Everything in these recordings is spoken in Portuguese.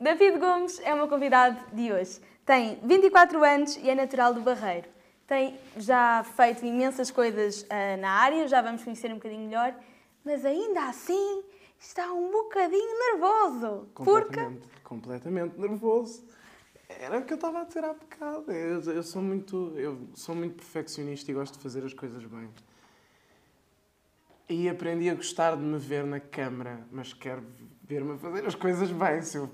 David Gomes é o meu convidado de hoje. Tem 24 anos e é natural do Barreiro. Tem já feito imensas coisas uh, na área, já vamos conhecer um bocadinho melhor, mas ainda assim está um bocadinho nervoso. Completamente, porque... completamente nervoso. Era o que eu estava a dizer há bocado. Eu, eu, sou muito, eu sou muito perfeccionista e gosto de fazer as coisas bem. E aprendi a gostar de me ver na câmara, mas quero ver-me a fazer as coisas bem. Se eu...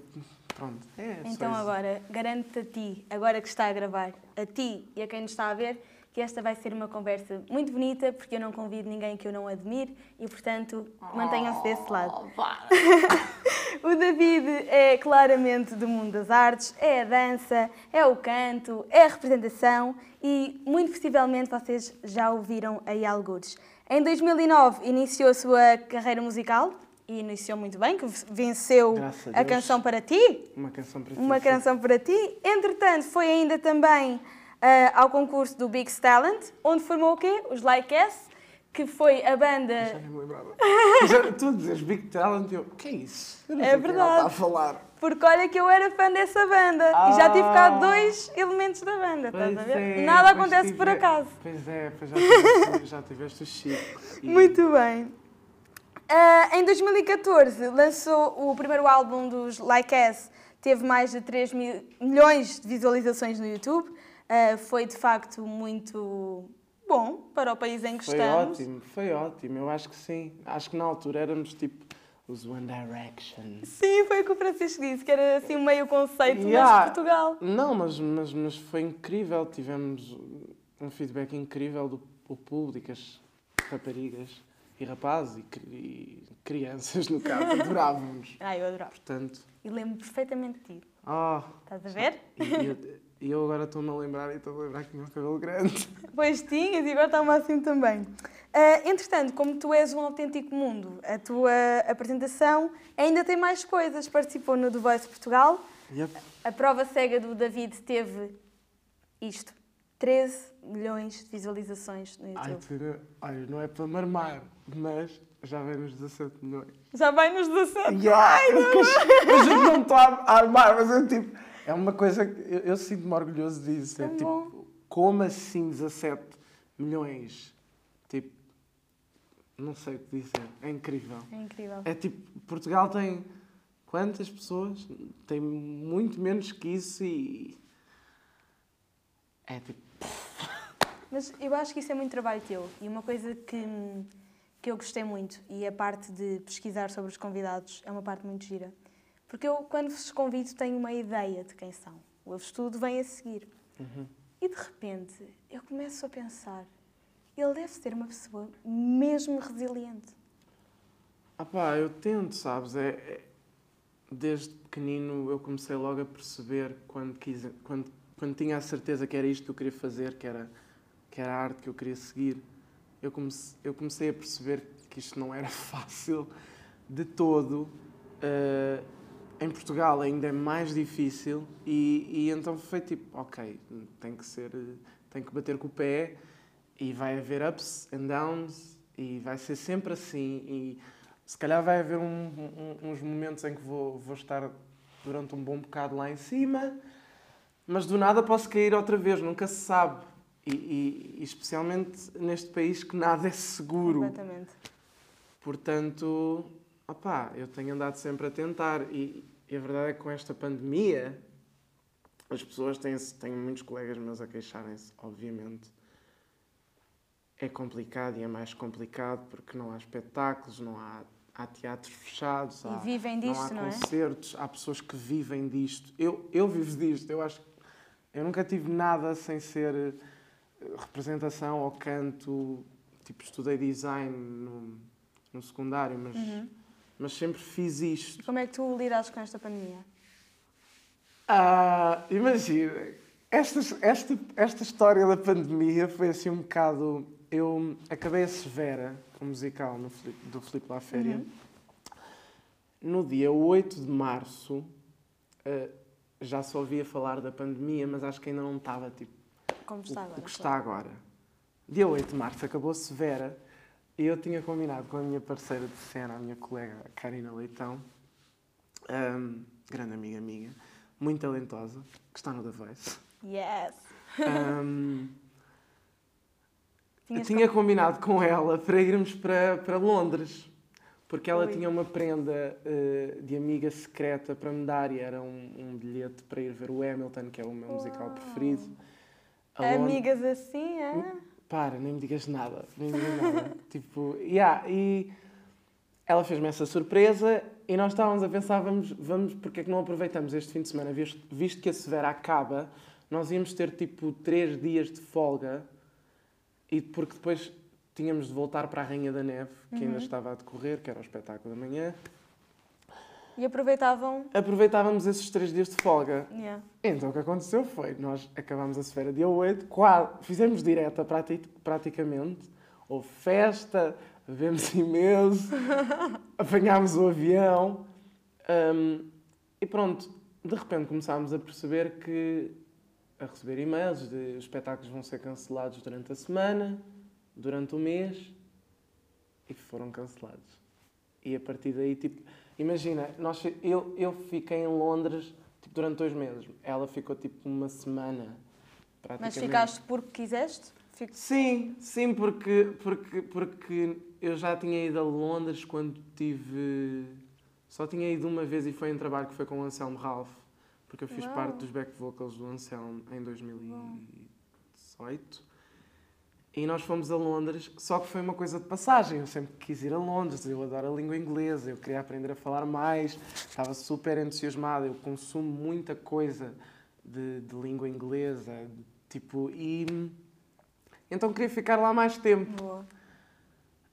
Pronto. É, então agora, garanto-te a ti, agora que está a gravar, a ti e a quem nos está a ver, que esta vai ser uma conversa muito bonita, porque eu não convido ninguém que eu não admire e, portanto, mantenham-se desse lado. Oh, o David é claramente do mundo das artes, é a dança, é o canto, é a representação e, muito possivelmente, vocês já ouviram aí alguns. Em 2009 iniciou a sua carreira musical e iniciou muito bem, que venceu a, a, canção para ti. Uma canção para ti. Uma canção para ti. Entretanto, foi ainda também uh, ao concurso do Big Talent, onde formou o quê? Os Like S, que foi a banda. Já nem me lembrava. Já, tu dizes Big Talent, eu. O que é isso? Eu não é sei verdade. está a falar. Porque olha que eu era fã dessa banda ah, e já tive cá ah. dois elementos da banda, estás a ver? É, Nada acontece tive, por acaso. Pois é, pois já tiveste, já tiveste o Chico. E... Muito bem. Uh, em 2014 lançou o primeiro álbum dos Like Us, teve mais de 3 mil, milhões de visualizações no YouTube. Uh, foi de facto muito bom para o país em que foi estamos. Foi ótimo, foi ótimo, eu acho que sim. Acho que na altura éramos tipo os One Direction. Sim, foi o que o Francisco disse, que era assim meio conceito, yeah. mas Portugal. Não, mas, mas, mas foi incrível, tivemos um feedback incrível do, do público, as raparigas e rapazes e, e crianças, no caso, adorávamos. ah, eu adorava. Portanto... E lembro perfeitamente de ti. Oh, Estás a ver? E eu, eu agora estou-me a lembrar e estou a lembrar que tinha o cabelo grande. Pois tinhas e agora está o máximo também. Uh, entretanto, como tu és um autêntico mundo, a tua apresentação ainda tem mais coisas. Participou no The Voice Portugal. Yep. A prova cega do David teve isto. 13 milhões de visualizações no YouTube. Ai, olha, não é para marmar, mas já vai nos 17 milhões. Já vai nos 17? Yeah. Ai, não, eu, eu não estou a armar, mas eu tipo. É uma coisa que eu, eu sinto-me orgulhoso disso. É, tipo, como assim 17 milhões? Tipo, não sei o que dizer. É incrível. É incrível. É tipo, Portugal tem quantas pessoas? Tem muito menos que isso e. É tipo. Mas eu acho que isso é muito trabalho teu. E uma coisa que, que eu gostei muito, e a parte de pesquisar sobre os convidados é uma parte muito gira. Porque eu, quando vos convido, tenho uma ideia de quem são. O estudo vem a seguir. Uhum. E de repente, eu começo a pensar: ele deve ser uma pessoa mesmo resiliente. Ah pá, eu tento, sabes? É, é, desde pequenino eu comecei logo a perceber quando, quis, quando, quando tinha a certeza que era isto que eu queria fazer, que era que era a arte que eu queria seguir, eu comecei, eu comecei a perceber que isto não era fácil de todo. Uh, em Portugal ainda é mais difícil e, e então foi tipo, ok, tem que ser, tem que bater com o pé e vai haver ups and downs e vai ser sempre assim e se calhar vai haver um, um, uns momentos em que vou, vou estar durante um bom bocado lá em cima, mas do nada posso cair outra vez, nunca se sabe. E, e, especialmente neste país que nada é seguro. Completamente. Portanto, opá, eu tenho andado sempre a tentar. E, e, a verdade é que com esta pandemia, as pessoas têm, têm muitos colegas meus a queixarem-se, obviamente. É complicado e é mais complicado porque não há espetáculos, não há, há teatros fechados, e há, vivem disto, não há não é? concertos, é? há pessoas que vivem disto. Eu, eu vivo disto, eu acho eu nunca tive nada sem ser representação ou canto, tipo, estudei design no, no secundário, mas, uhum. mas sempre fiz isto. Como é que tu lidaste com esta pandemia? Ah, imagina, esta, esta, esta história da pandemia foi assim um bocado. Eu acabei a Severa, o musical no, do Filipe La Féria, uhum. no dia 8 de março. Uh, já se ouvia falar da pandemia, mas acho que ainda não estava tipo, como está agora. O que está agora. Dia 8 de março acabou Severa e eu tinha combinado com a minha parceira de cena, a minha colega Karina Leitão, um, grande amiga minha, muito talentosa, que está no The Voice. Yes! Um, Tinhas tinha com- combinado com ela para irmos para, para Londres, porque ela Ui. tinha uma prenda eh, de amiga secreta para me dar e era um, um bilhete para ir ver o Hamilton, que é o meu musical Uau. preferido. Amigas assim, é? Para, nem me digas nada, nem me digas nada. tipo, yeah, e ela fez-me essa surpresa e nós estávamos a pensar, vamos, vamos, porque é que não aproveitamos este fim de semana, visto, visto que a Severa acaba, nós íamos ter tipo três dias de folga e porque depois tínhamos de voltar para a Rainha da Neve, que ainda Uhum. estava a decorrer, que era o espetáculo da manhã. E aproveitavam. Aproveitávamos esses três dias de folga. Yeah. Então o que aconteceu foi, nós acabámos a Sefera dia 8, quase, fizemos direta prati- praticamente, houve festa, bebemos imenso, apanhámos o avião hum, e pronto, de repente começámos a perceber que, a receber e-mails de os espetáculos vão ser cancelados durante a semana, durante o mês e foram cancelados. E a partir daí, tipo, imagina, nós, eu, eu fiquei em Londres tipo, durante dois meses. Ela ficou tipo uma semana, praticamente. Mas ficaste porque quiseste? Fico... Sim, sim, porque, porque, porque eu já tinha ido a Londres quando tive. Só tinha ido uma vez e foi em trabalho que foi com o Anselmo Ralph, porque eu fiz Uau. parte dos back vocals do Anselmo em 2018. E nós fomos a Londres, só que foi uma coisa de passagem. Eu sempre quis ir a Londres, eu adoro a língua inglesa, eu queria aprender a falar mais, estava super entusiasmado, eu consumo muita coisa de, de língua inglesa, tipo, e então queria ficar lá mais tempo. Boa.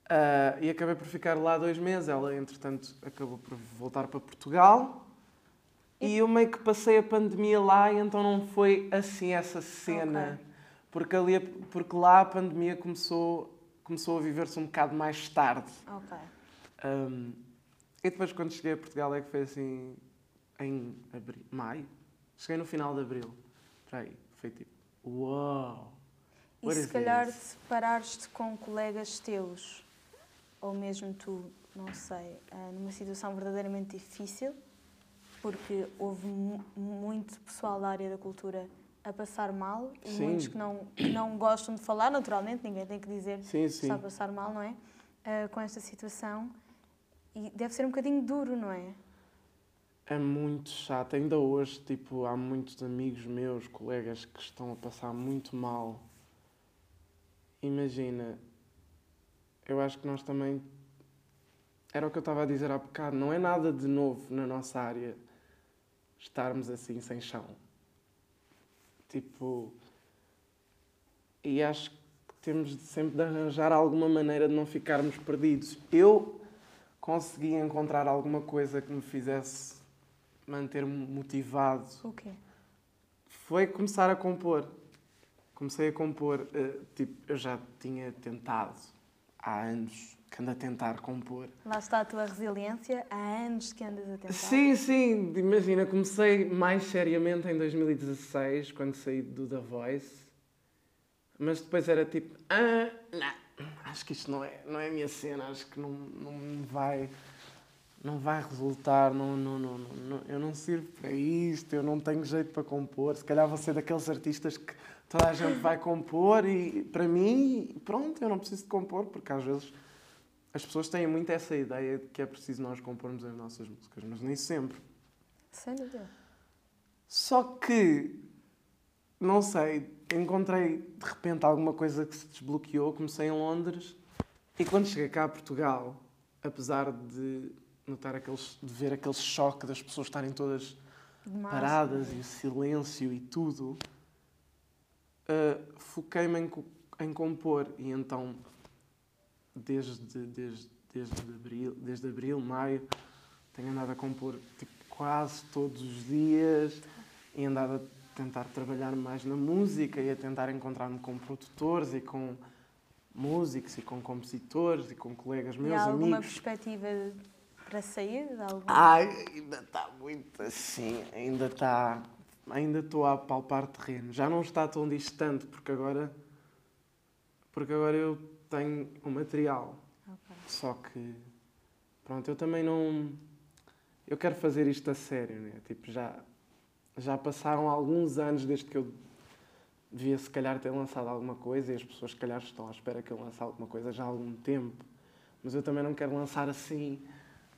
Ah, e acabei por ficar lá dois meses. Ela, entretanto, acabou por voltar para Portugal. E eu meio que passei a pandemia lá e então não foi assim essa cena. Ok. Porque, ali, porque lá a pandemia começou, começou a viver-se um bocado mais tarde. Ok. Um, e depois, quando cheguei a Portugal, é que foi assim em abril, maio. Cheguei no final de abril. Aí, foi tipo, uau! E What se calhar separares-te com colegas teus, ou mesmo tu, não sei, ah, numa situação verdadeiramente difícil, porque houve mu- muito pessoal da área da cultura a passar mal e Sim. muitos que não, que não gostam de falar, naturalmente, ninguém tem que dizer Sim, que sim. está a passar mal, não é? Ah, com esta situação. E deve ser um bocadinho duro, não é? É muito chato. Ainda hoje, tipo, há muitos amigos meus, colegas, que estão a passar muito mal. Imagina, eu acho que nós também. Era o que eu estava a dizer há bocado, não é nada de novo na nossa área estarmos assim sem chão. Tipo. E acho que temos sempre de arranjar alguma maneira de não ficarmos perdidos. Eu consegui encontrar alguma coisa que me fizesse manter-me motivado O quê? foi começar a compor. Comecei a compor, eh, tipo, eu já tinha tentado há anos que ando a tentar compor. Lá está a tua resiliência, há anos que andas a tentar. Sim, sim, imagina, comecei mais seriamente em 2016, quando saí do The Voice. Mas depois era tipo, ah, não, acho que isto não é, não é a minha cena, acho que não, não vai, não vai resultar, não, não, não, não, não- eu não sirvo para isto, eu não tenho jeito para compor. Se calhar vou ser daqueles artistas que toda a gente vai compor e para mim, pronto, eu não preciso de compor, porque às vezes as pessoas têm muito essa ideia de que é preciso nós compormos as nossas músicas, mas nem sempre. Sem dúvida. Só que, não sei, encontrei de repente alguma coisa que se desbloqueou. Comecei em Londres e quando cheguei cá a Portugal, apesar de notar aqueles, de ver aquele choque das pessoas estarem todas Demais. paradas e o silêncio e tudo, uh, foquei-me em, em compor e então desde, desde, desde, abril, desde abril, maio, tenho andado a compor tipo, quase todos os dias e andado a tentar trabalhar mais na música e a tentar encontrar-me com produtores e com músicos e com compositores e com colegas E meus, há alguma amigos. perspectiva para sair? De algum... Ai, ainda está muito assim, ainda está. Ainda estou a palpar terreno. Já não está tão distante, porque agora. Porque agora eu tenho o material. Ok. Só que. Pronto, eu também não. eu quero fazer isto a sério, né? Tipo, já, já passaram alguns anos desde que eu devia se calhar ter lançado alguma coisa e as pessoas se calhar estão à espera que eu lance alguma coisa já há algum tempo. Mas eu também não quero lançar assim,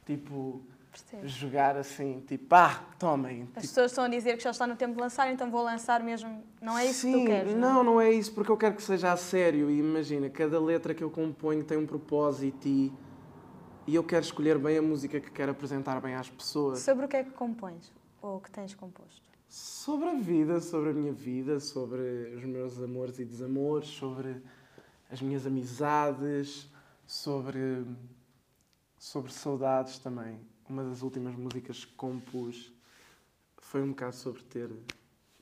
tipo, Percebo. jogar assim, tipo, ah, tomem. As Tipo, pessoas estão a dizer que já está no tempo de lançar, então vou lançar mesmo. Não é isso Sim, que tu queres? Não, não é isso, porque eu quero que seja a sério. E imagina, cada letra que eu componho tem um propósito e, e eu quero escolher bem a música que quero apresentar bem às pessoas. Sobre o que é que compões? Ou o que tens composto? Sobre a vida, sobre a minha vida, sobre os meus amores e desamores, sobre as minhas amizades, sobre, sobre saudades também. Uma das últimas músicas que compus foi um bocado sobre ter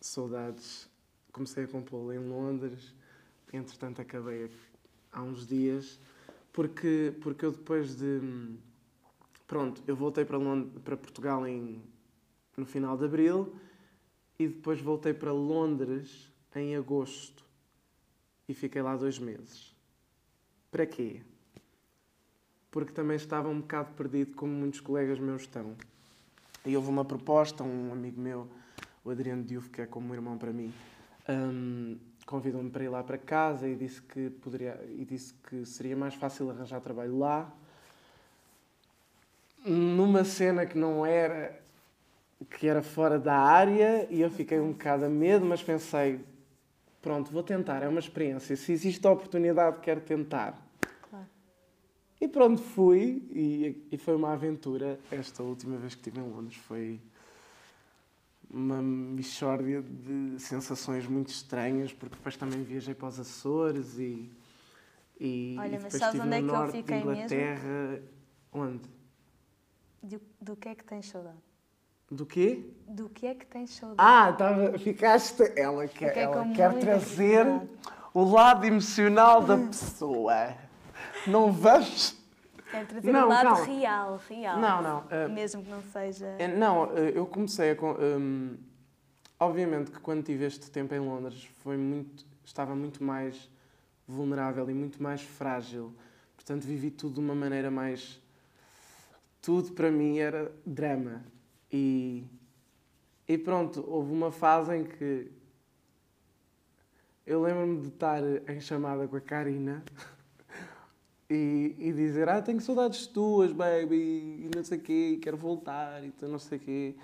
saudades. Comecei a compô-la em Londres, entretanto acabei há uns dias, porque, porque eu depois de. Pronto, eu voltei para, Lond para Portugal em, no final de abril e depois voltei para Londres em agosto e fiquei lá dois meses. Para quê? Porque também estava um bocado perdido, como muitos colegas meus estão. E houve uma proposta, um amigo meu, o Adriano Diouf, que é como um irmão para mim, hum, convidou-me para ir lá para casa e disse que poderia e disse que seria mais fácil arranjar trabalho lá. Numa cena que não era que era fora da área e eu fiquei um bocado a medo, mas pensei, pronto, vou tentar, é uma experiência. Se existe a oportunidade, quero tentar. E pronto, fui e, e foi uma aventura. Esta última vez que estive em Londres foi uma mixórdia de sensações muito estranhas, porque depois também viajei para os Açores e, e, Olha, e mas sabes onde é que eu fiquei de mesmo? Inglaterra. Onde? Do, do que é que tens saudade? Do quê? Do que é que tens saudade? Ah, tava, ficaste. Ela quer, Fiquei ela quer trazer o lado emocional da pessoa. Não vamos. Quero trazer Não, o lado calma. real, real. Não, não. eh, Mesmo que não seja. é, não, eh, eu comecei a. con- hum, obviamente que quando tive este tempo em Londres foi muito, estava muito mais vulnerável e muito mais frágil. Portanto, vivi tudo de uma maneira mais. Tudo para mim era drama. E, e pronto, houve uma fase em que eu lembro-me de estar em chamada com a Karina e, e dizer: Ah, tenho saudades tuas, baby, e não sei o quê, e quero voltar, e tu não sei o quê.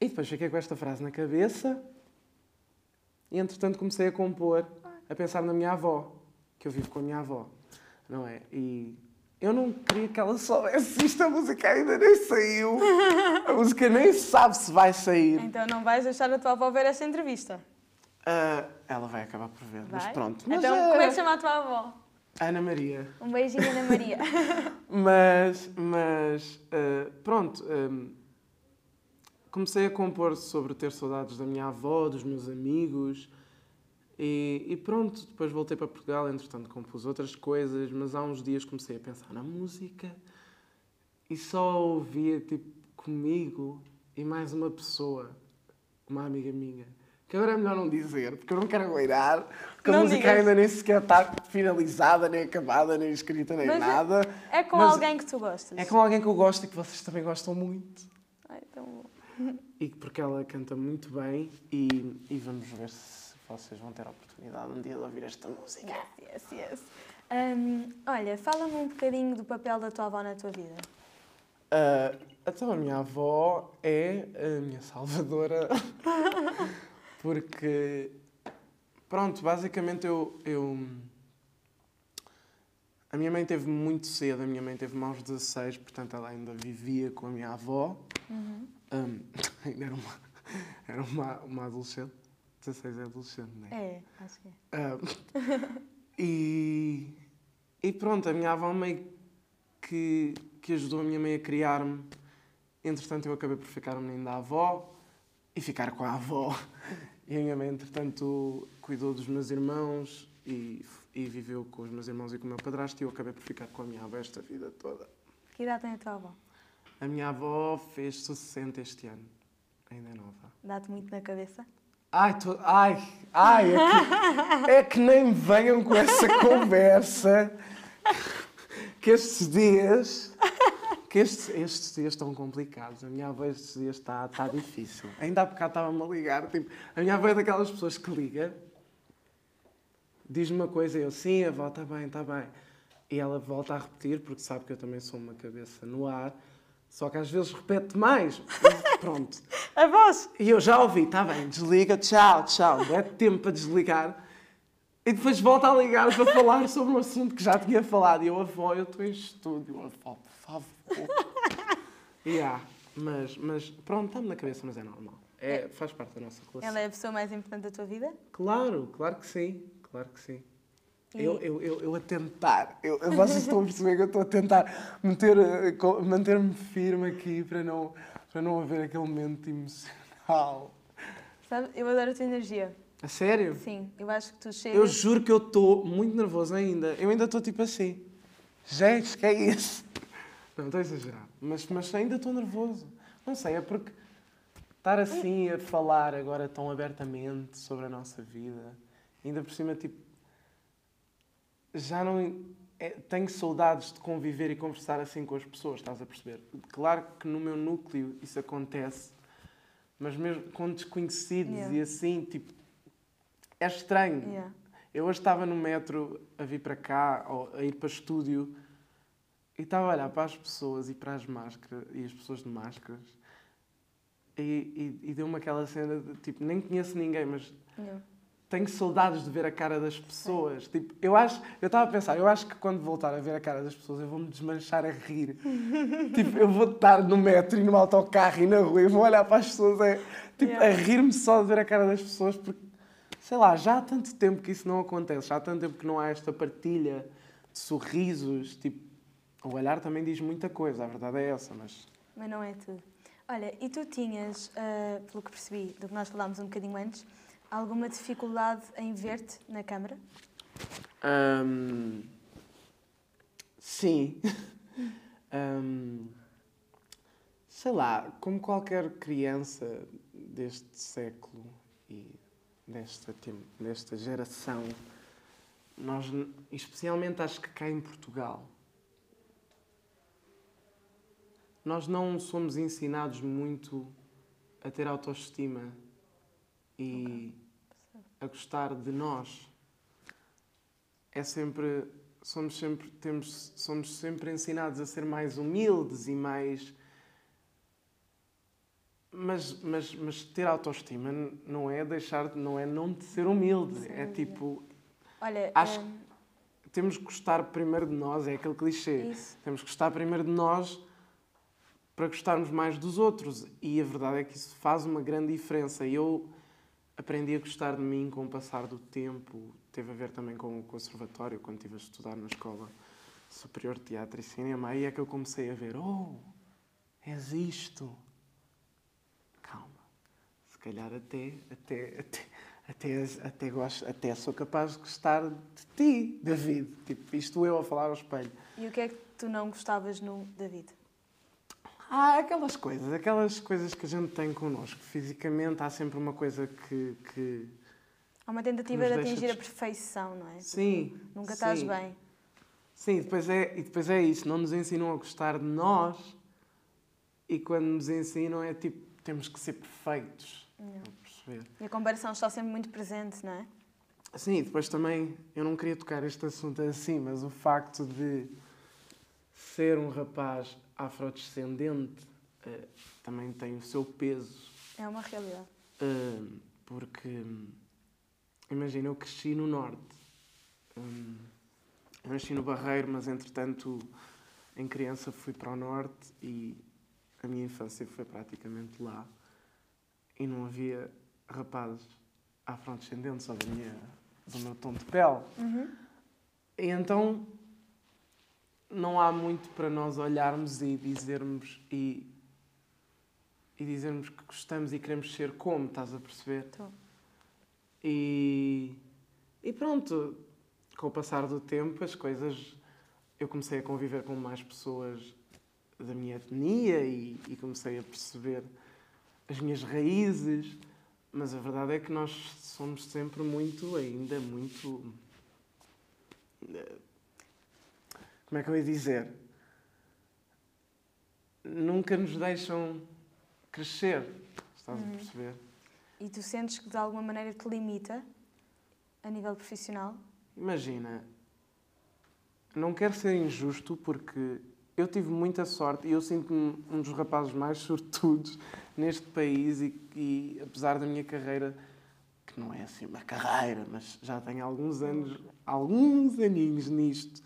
E depois fiquei com esta frase na cabeça e entretanto comecei a compor, a pensar na minha avó, que eu vivo com a minha avó, não é? E eu não queria que ela soubesse isto, a música ainda nem saiu. A música nem sabe se vai sair. Então não vais deixar a tua avó ver esta entrevista. Ah, ela vai acabar por ver, mas Vai? pronto. Mas então, é- como é que se chama a tua avó? Ana Maria. Um beijinho, Ana Maria. Mas, mas ah, pronto, hum, comecei a compor sobre ter saudades da minha avó, dos meus amigos e, e pronto, depois voltei para Portugal, entretanto compus outras coisas, mas há uns dias comecei a pensar na música e só ouvia tipo comigo e mais uma pessoa, uma amiga minha. Que agora é melhor não dizer, porque eu não quero agueirar, porque Não a música digas. ainda nem sequer está finalizada, nem acabada, nem escrita, nem Mas é- nada. É com Mas alguém que tu gostas. É com alguém que eu gosto e que vocês também gostam muito. Ai, tão bom. E porque ela canta muito bem e, e vamos ver se vocês vão ter a oportunidade um dia de ouvir esta música. Yes, yes, yes. Hum, olha, fala-me um bocadinho do papel da tua avó na tua vida. Ah, então a minha avó é a minha salvadora porque pronto, basicamente eu, eu a minha mãe teve muito cedo, a minha mãe teve aos 16, portanto ela ainda vivia com a minha avó. Uhum. Hum, ainda era uma, era uma, uma adolescente. 16 é adolescente, não é? É, acho que é. Ah, e, e pronto, a minha avó meio que, que ajudou a minha mãe a criar-me. Entretanto, eu acabei por ficar o menino da avó e ficar com a avó. E a minha mãe, entretanto, cuidou dos meus irmãos e, e viveu com os meus irmãos e com o meu padrasto. E eu acabei por ficar com a minha avó esta vida toda. Que idade tem a tua avó? A minha avó fez 60 este ano. Ainda é nova. Dá-te muito na cabeça? Ai, tô... ai, ai, é que, é que nem me venham com essa conversa que estes dias, Que estes, estes dias estão complicados. A minha avó estes dias está, está difícil. Ainda há bocado estava-me a ligar. Tipo, a minha avó é daquelas pessoas que liga, diz-me uma coisa e eu, sim, avó, está bem, está bem. E ela volta a repetir, porque sabe que eu também sou uma cabeça no ar. Só que às vezes repete mais. Pronto. A voz! E eu já ouvi, está bem, desliga, tchau, tchau. É tempo para desligar. E depois volta a ligar para falar sobre um assunto que já tinha falado. E eu, avó, eu estou em estúdio, avó, por favor. yeah. mas, mas pronto, está-me na cabeça, mas é normal. É, faz parte da nossa relação. Ela é a pessoa mais importante da tua vida? Claro, claro que sim, claro que sim. Eu, eu, eu, eu a tentar, eu, vocês estão a perceber que eu estou a tentar eh, manter-me firme aqui para não, para não haver aquele momento emocional. Sabe, eu adoro a tua energia. A sério? Sim, eu acho que tu chegas... Eu juro que eu estou muito nervoso ainda. Eu ainda estou tipo assim. Gente, que é isso? Não, estou a exagerar. Mas, mas ainda estou nervoso. Não sei, é porque estar assim a falar agora tão abertamente sobre a nossa vida, ainda por cima, tipo, já não. É, tenho saudades de conviver e conversar assim com as pessoas, estás a perceber? Claro que no meu núcleo isso acontece, mas mesmo com desconhecidos Yeah. e assim, tipo, é estranho. Yeah. Eu hoje estava no metro a vir para cá, ou a ir para estúdio, e estava a olhar para as pessoas e para as máscaras, e as pessoas de máscaras, e, e, e deu-me aquela cena de, tipo, nem conheço ninguém, mas Yeah. tenho saudades de ver a cara das pessoas. Tipo, eu acho, eu estava a pensar, eu acho que quando voltar a ver a cara das pessoas, eu vou-me desmanchar a rir. tipo, eu vou estar no metro e no autocarro e na rua e vou olhar para as pessoas é, tipo, Yeah. a rir-me só de ver a cara das pessoas, porque, sei lá, já há tanto tempo que isso não acontece, já há tanto tempo que não há esta partilha de sorrisos, tipo, o olhar também diz muita coisa, a verdade é essa, mas... Mas não é tudo. Olha, e tu tinhas, ah, pelo que percebi do que nós falámos um bocadinho antes, alguma dificuldade em ver-te na câmara? Ahm, sim. Ahm, sei lá, como qualquer criança deste século e desta, tem- desta geração, nós, especialmente acho que cá em Portugal, nós não somos ensinados muito a ter autoestima e a gostar de nós. É sempre somos sempre temos somos sempre ensinados a ser mais humildes e mais mas mas mas ter autoestima não é deixar de- não é não de ser humilde é tipo Olha, Acho ah, temos que gostar primeiro de nós é aquele clichê isso. temos que gostar primeiro de nós para gostarmos mais dos outros e a verdade é que isso faz uma grande diferença e eu aprendi a gostar de mim com o passar do tempo. Teve a ver também com o conservatório, quando estive a estudar na Escola Superior de Teatro e Cinema. Aí é que eu comecei a ver: oh, és isto. Calhar até, até, até, até, até, gosto, até sou capaz de gostar de ti, David. Tipo, isto eu a falar ao espelho. E o que é que tu não gostavas no David? Há aquelas coisas, aquelas coisas que a gente tem connosco. Fisicamente há sempre uma coisa que. que... Há uma tentativa de atingir a perfeição, não é? Sim. Nunca estás sim. bem. Sim, depois é, e depois é isso. Não nos ensinam a gostar de nós e quando nos ensinam é tipo, temos que ser perfeitos. Perceber? E a comparação está sempre muito presente, não é? Sim, depois também, eu não queria tocar este assunto assim, mas o facto de ser um rapaz afrodescendente eh, também tem o seu peso. É uma realidade. Uh, porque, imagina, eu cresci no Norte. Hum, eu nasci no Barreiro, mas entretanto, em criança fui para o Norte e a minha infância foi praticamente lá. E não havia rapazes afrodescendentes ou da minha, do meu tom de pele. Uhum. E então não há muito para nós olharmos e dizermos e, e dizermos que gostamos e queremos ser como, estás a perceber? Estou. E, e pronto, com o passar do tempo as coisas eu comecei a conviver com mais pessoas da minha etnia e, e comecei a perceber as minhas raízes, mas a verdade é que nós somos sempre muito, ainda muito. Como é que eu ia dizer? nunca nos deixam crescer. Estás a perceber? E tu sentes que de alguma maneira te limita a nível profissional? Imagina, não quero ser injusto porque eu tive muita sorte e eu sinto-me um dos rapazes mais sortudos neste país e, e apesar da minha carreira, que não é assim uma carreira, mas já tenho alguns anos, alguns aninhos nisto,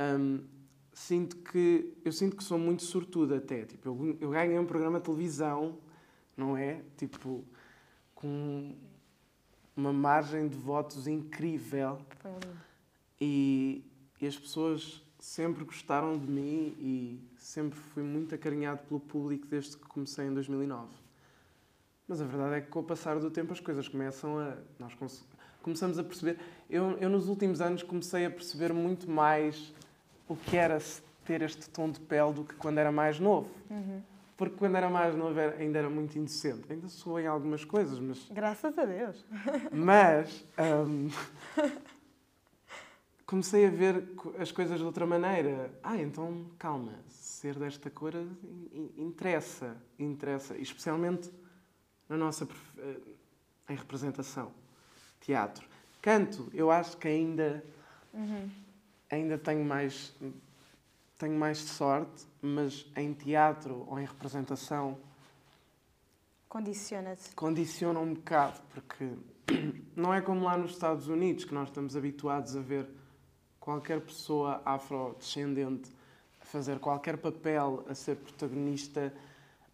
hum, sinto que eu sinto que sou muito sortudo até. Tipo, eu, eu ganhei um programa de televisão, não é? Tipo, com uma margem de votos incrível Foi lindo. e, e as pessoas sempre gostaram de mim e sempre fui muito acarinhado pelo público desde que comecei em 2009. Mas a verdade é que com o passar do tempo as coisas começam a. Nós come- começamos a perceber. Eu, eu nos últimos anos comecei a perceber muito mais o que era ter este tom de pele do que quando era mais novo. Uhum. Porque quando era mais novo era- ainda era muito inocente. Ainda sou em algumas coisas, mas Graças a Deus. mas hum, comecei a ver as coisas de outra maneira. Ah, então calma, ser desta cor in- interessa, interessa, especialmente na nossa eh, em representação, teatro. Canto, eu acho que ainda Uhum. ainda tenho mais tenho mais sorte, mas em teatro ou em representação Condiciona-te. condiciona um bocado, porque não é como lá nos Estados Unidos, que nós estamos habituados a ver qualquer pessoa afrodescendente fazer qualquer papel, a ser protagonista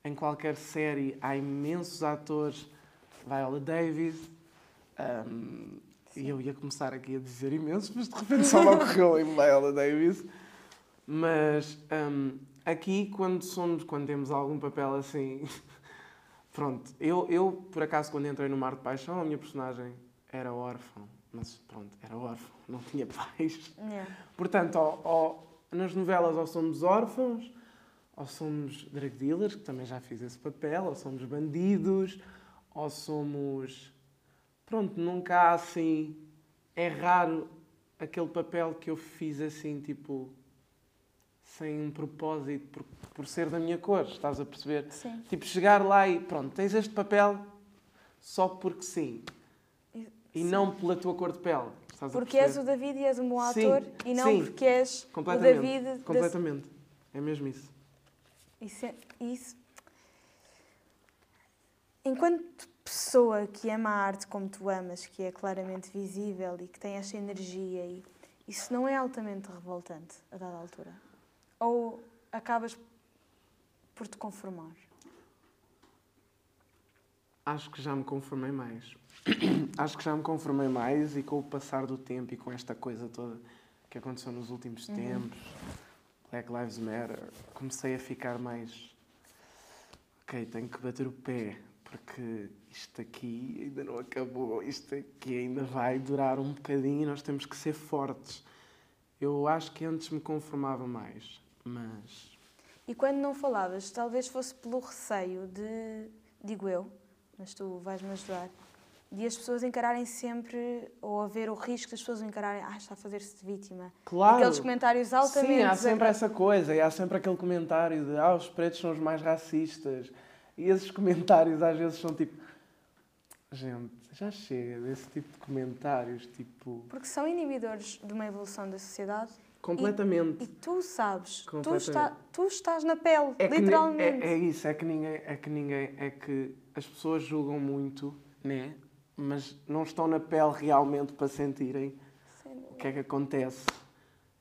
em qualquer série. Há imensos atores, Viola Davis, um, e eu ia começar aqui a dizer imensos, mas de repente só me ocorreu em Viola Davis. Mas um, aqui, quando, somos, quando temos algum papel assim Pronto, eu, eu, por acaso, quando entrei no Mar de Paixão, a minha personagem era órfã. Mas pronto, era órfã, não tinha pais. Yeah. Portanto, ou- ou- nas novelas ou somos órfãos, ou somos drug dealers, que também já fiz esse papel, ou somos bandidos, ou somos. Pronto, nunca há assim. É raro aquele papel que eu fiz assim, tipo. sem um propósito, por, por ser da minha cor, estás a perceber? Sim. Tipo, chegar lá e pronto, tens este papel só porque sim. E- sim. não pela tua cor de pele. Porque és o David e és um bom Sim, ator e não sim. porque és o Completamente. David. da- Completamente. É mesmo isso. Isso, é- isso. Enquanto pessoa que ama a arte como tu amas, que é claramente visível e que tem esta energia, e isso não é altamente revoltante a dada altura? Ou acabas por te conformar? Acho que já me conformei mais. Acho que já me conformei mais e com o passar do tempo e com esta coisa toda que aconteceu nos últimos Uhum. tempos, Black Lives Matter, comecei a ficar mais. Ok, tenho que bater o pé, porque isto aqui ainda não acabou, isto aqui ainda vai durar um bocadinho e nós temos que ser fortes. Eu acho que antes me conformava mais, mas. E quando não falavas, talvez fosse pelo receio de, digo eu, mas tu vais-me ajudar, de as pessoas encararem sempre, ou haver o risco das pessoas encararem, ah, está a fazer-se de vítima. Claro! Aqueles comentários altamente. Sim, há sempre essa coisa, e há sempre aquele comentário de ah, os pretos são os mais racistas. E esses comentários às vezes são tipo. Gente, já chega desse tipo de comentários, tipo. Porque são inibidores de uma evolução da sociedade Completamente. e tu sabes, tu, está, tu estás na pele, É que ni- literalmente. É, é isso, é que ninguém. É que ninguém. É que as pessoas julgam muito, né? Mas não estão na pele realmente para sentirem o que é que acontece.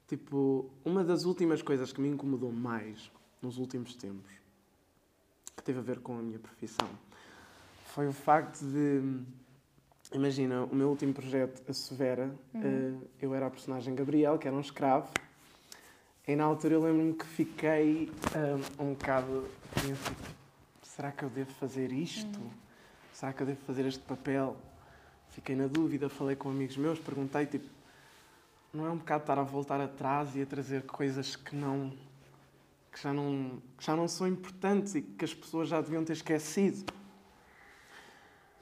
Tipo, uma das últimas coisas que me incomodou mais nos últimos tempos, que teve a ver com a minha profissão, foi o facto de. Imagina, o meu último projeto, a Severa, eh, eu era a personagem Gabriel, que era um escravo, e na altura eu lembro-me que fiquei eh, um bocado. Será que eu devo fazer isto? Será que eu devo fazer este papel? Fiquei na dúvida, falei com amigos meus, perguntei, tipo, não é um bocado estar a voltar atrás e a trazer coisas que não que já não que já não são importantes e que as pessoas já deviam ter esquecido.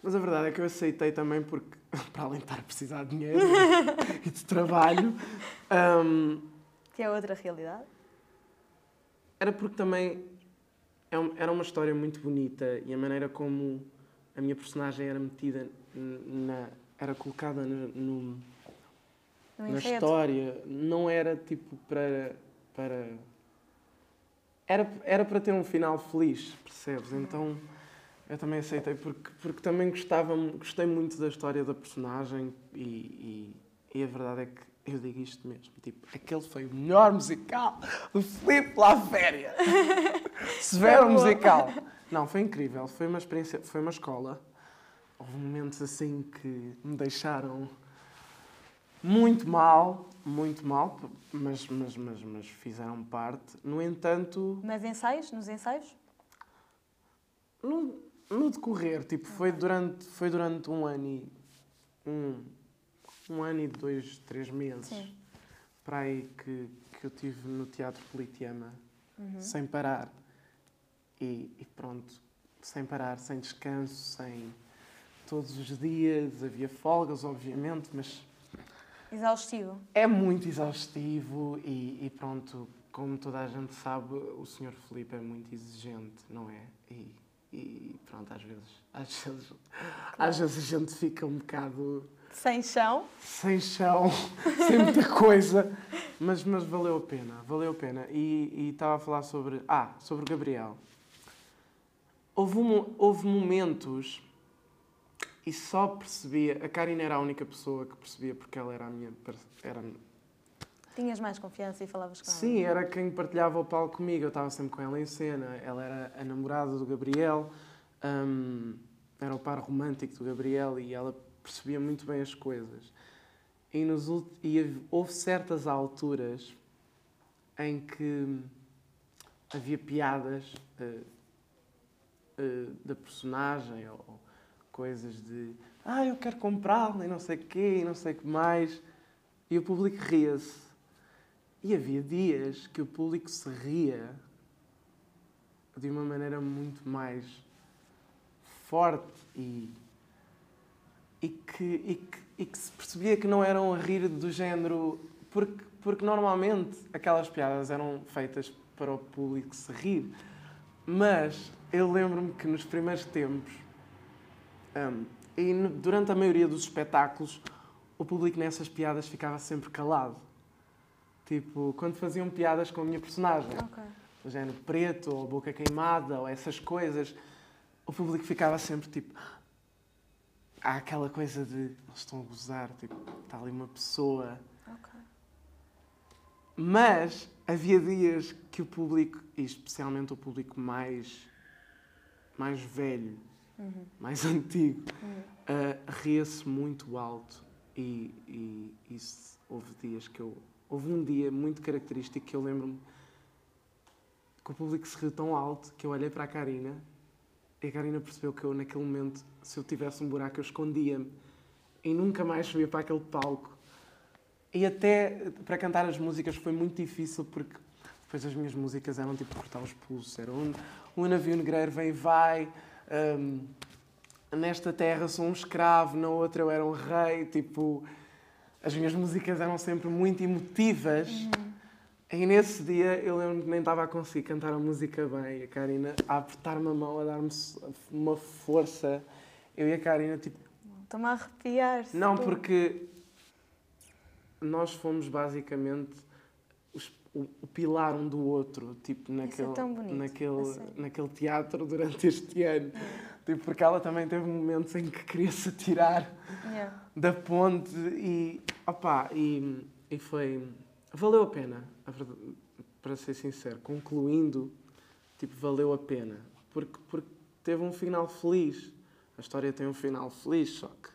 Mas a verdade é que eu aceitei também porque para além de estar a precisar de dinheiro e de trabalho, hum, Que é outra realidade. era porque também é um- era uma história muito bonita e a maneira como a minha personagem era metida na. era colocada no- no, No na história não era tipo para. para era, era para ter um final feliz, percebes? Então eu também aceitei porque, porque também gostava, gostei muito da história da personagem e, e, e a verdade é que eu digo isto mesmo. Tipo, aquele foi o melhor musical do Filipe La Féria. Severo musical. Não, foi incrível. Foi uma experiência, foi uma escola. Houve momentos assim que me deixaram muito mal, muito mal, mas, mas, mas, mas fizeram parte. No entanto, Mas ensaios? Nos ensaios? no, no decorrer, tipo, foi durante, foi durante um ano e um, um ano e dois, três meses Sim. para aí que, que eu tive no Teatro Politeama, Uhum. sem parar. E, e pronto, sem parar, sem descanso, sem todos os dias, havia folgas, obviamente, mas Exaustivo. é muito exaustivo e, e pronto, como toda a gente sabe, o Sr. Felipe é muito exigente, não é? E, e pronto, às vezes, às vezes, às vezes a gente fica um bocado Sem chão. sem chão, sem muita coisa, mas, mas valeu a pena, valeu a pena. E estava a falar sobre, ah, sobre o Gabriel. Houve, um- houve momentos e só percebia, a Karina era a única pessoa que percebia porque ela era a minha, era, Tinhas mais confiança e falavas com ela. Sim, era quem partilhava o palco comigo. Eu estava sempre com ela em cena. Ela era a namorada do Gabriel, hum, era o par romântico do Gabriel e ela percebia muito bem as coisas. E, nos, e houve certas alturas em que havia piadas eh, eh, da personagem ou, ou coisas de ah, eu quero comprá-la e não sei o quê e não sei o que mais. E o público ria-se. E havia dias que o público se ria de uma maneira muito mais forte e, e, que, e, que, e que se percebia que não eram a rir do género. Porque, porque normalmente aquelas piadas eram feitas para o público se rir. Mas eu lembro-me que nos primeiros tempos, hum, e no- durante a maioria dos espetáculos, o público nessas piadas ficava sempre calado. Tipo, quando faziam piadas com a minha personagem, Ok. do género preto, ou boca queimada, ou essas coisas, o público ficava sempre tipo. Há aquela coisa de. Eles estão a gozar, tipo, está ali uma pessoa. Mas havia dias que o público, e especialmente o público mais, mais velho, Uhum. mais antigo, Uhum. uh, ria-se muito alto. E, e isso, houve dias que eu. Houve um dia muito característico que eu lembro-me que o público se riu tão alto que eu olhei para a Karina e a Karina percebeu que eu, naquele momento, se eu tivesse um buraco, eu escondia-me e nunca mais subia para aquele palco. E até para cantar as músicas foi muito difícil porque depois as minhas músicas eram tipo cortar os pulsos. Era um, um navio negreiro vem e vai. hum, nesta terra sou um escravo, na outra eu era um rei. Tipo, as minhas músicas eram sempre muito emotivas. E nesse dia eu lembro que nem estava a conseguir cantar a música bem. E a Karina a apertar-me a mão, a dar-me uma força. Eu e a Karina, tipo, Estou-me a arrepiar. não, porque nós fomos basicamente os- o, o pilar um do outro, tipo, naquele, tão bonito, naquele, naquele teatro durante este ano. Tipo, porque ela também teve momentos em que queria se atirar Yeah. da ponte e, opá, e, e foi... Valeu a pena, a verdade, para ser sincero. Concluindo, tipo, valeu a pena. Porque, porque teve um final feliz. A história tem um final feliz, só que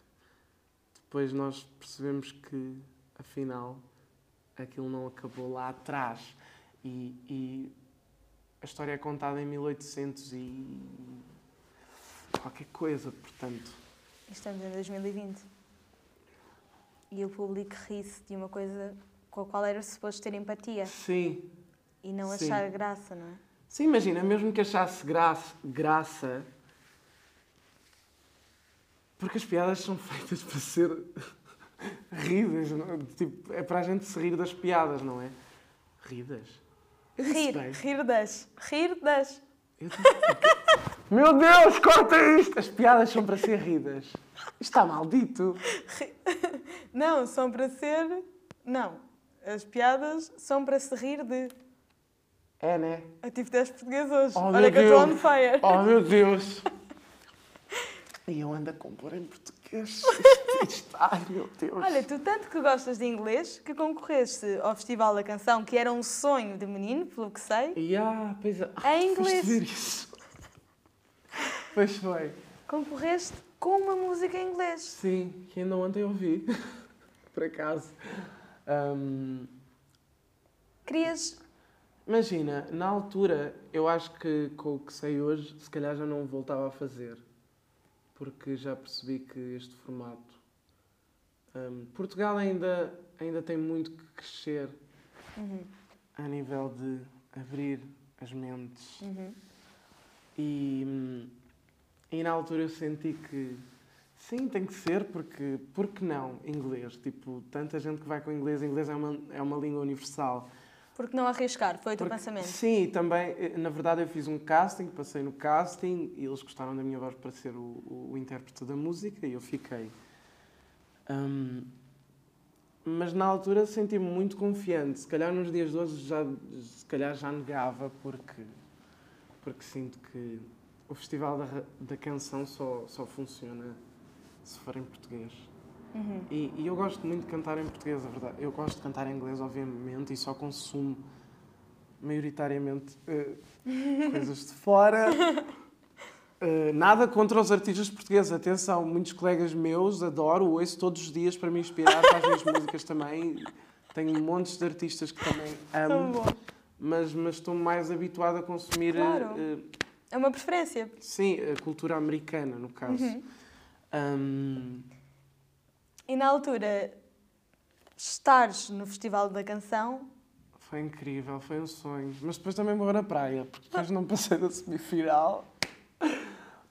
depois nós percebemos que, afinal, aquilo não acabou lá atrás. E, e a história é contada em 1800 e qualquer coisa, portanto. Estamos em 2020. E o público ri-se de uma coisa com a qual era suposto ter empatia Sim, e não Sim. achar graça, não é? Sim, imagina, mesmo que achasse graça, graça, porque as piadas são feitas para ser ridas, não? tipo, é para a gente se rir das piadas, não é? Ridas? Rir, rir das. Rir das. Disse, Meu Deus, corta isto! As piadas são para ser ridas. Isto está maldito. Não, são para ser. Não. As piadas são para se rir de. É, né? Eu tive 10 português hoje. Oh, Olha que eu estou on fire. Oh, meu Deus! E eu ando a compor em português. Ai, meu Deus. Olha, tu tanto que gostas de inglês que concorreste ao Festival da Canção, que era um sonho de menino, pelo que sei. E ah, pois é. Em inglês. ver isso. Pois foi. Concorreste com uma música em inglês. Sim, que ainda ontem ouvi. Por acaso. Ahm, Querias. imagina, na altura, eu acho que com o que sei hoje, se calhar já não voltava a fazer. Porque já percebi que este formato. ahm, Portugal ainda, ainda tem muito que crescer Uhum, a nível de abrir as mentes. uhum. E, hum, e na altura eu senti que sim, tem que ser, porque porque não inglês? Tipo, tanta gente que vai com inglês, inglês é uma, é uma língua universal. Porque não arriscar, foi o teu pensamento. Sim, também, eh, na verdade eu fiz um casting, passei no casting e eles gostaram da minha voz para ser o, o, o intérprete da música e eu fiquei. Hum, mas na altura senti-me muito confiante. Se calhar nos dias de hoje já, se calhar já negava porque, porque sinto que o Festival da, da Canção só, só funciona se for em português. Uhum. E, e eu gosto muito de cantar em português, a verdade. Eu gosto de cantar em inglês, obviamente, e só consumo maioritariamente eh, coisas de fora. Eh, nada contra os artistas portugueses, atenção, muitos colegas meus adoro, ouço todos os dias para me inspirar para as minhas músicas também. Tenho montes de artistas que também amo, mas, mas estou mais habituado a consumir, Claro. eh, É uma preferência. sim, a cultura americana, no caso. Uhum. Ahm, E na altura, estares no Festival da Canção, Foi incrível, foi um sonho. Mas depois também morreu na praia, porque depois não passei da semifinal.